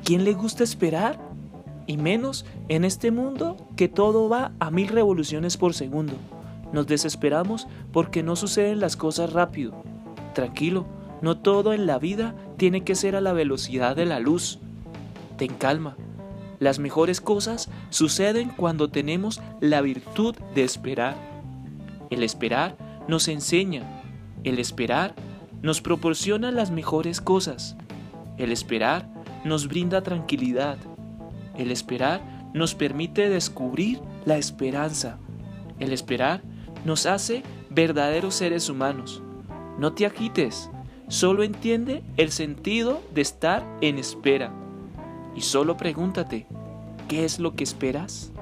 quién le gusta esperar? Y menos en este mundo que todo va a mil revoluciones por segundo. Nos desesperamos porque no suceden las cosas rápido. Tranquilo, no todo en la vida tiene que ser a la velocidad de la luz. Ten calma. Las mejores cosas suceden cuando tenemos la virtud de esperar. El esperar nos enseña. El esperar nos proporciona las mejores cosas. El esperar nos brinda tranquilidad. El esperar nos permite descubrir la esperanza. El esperar nos hace verdaderos seres humanos. No te agites, solo entiende el sentido de estar en espera. Y solo pregúntate, ¿qué es lo que esperas?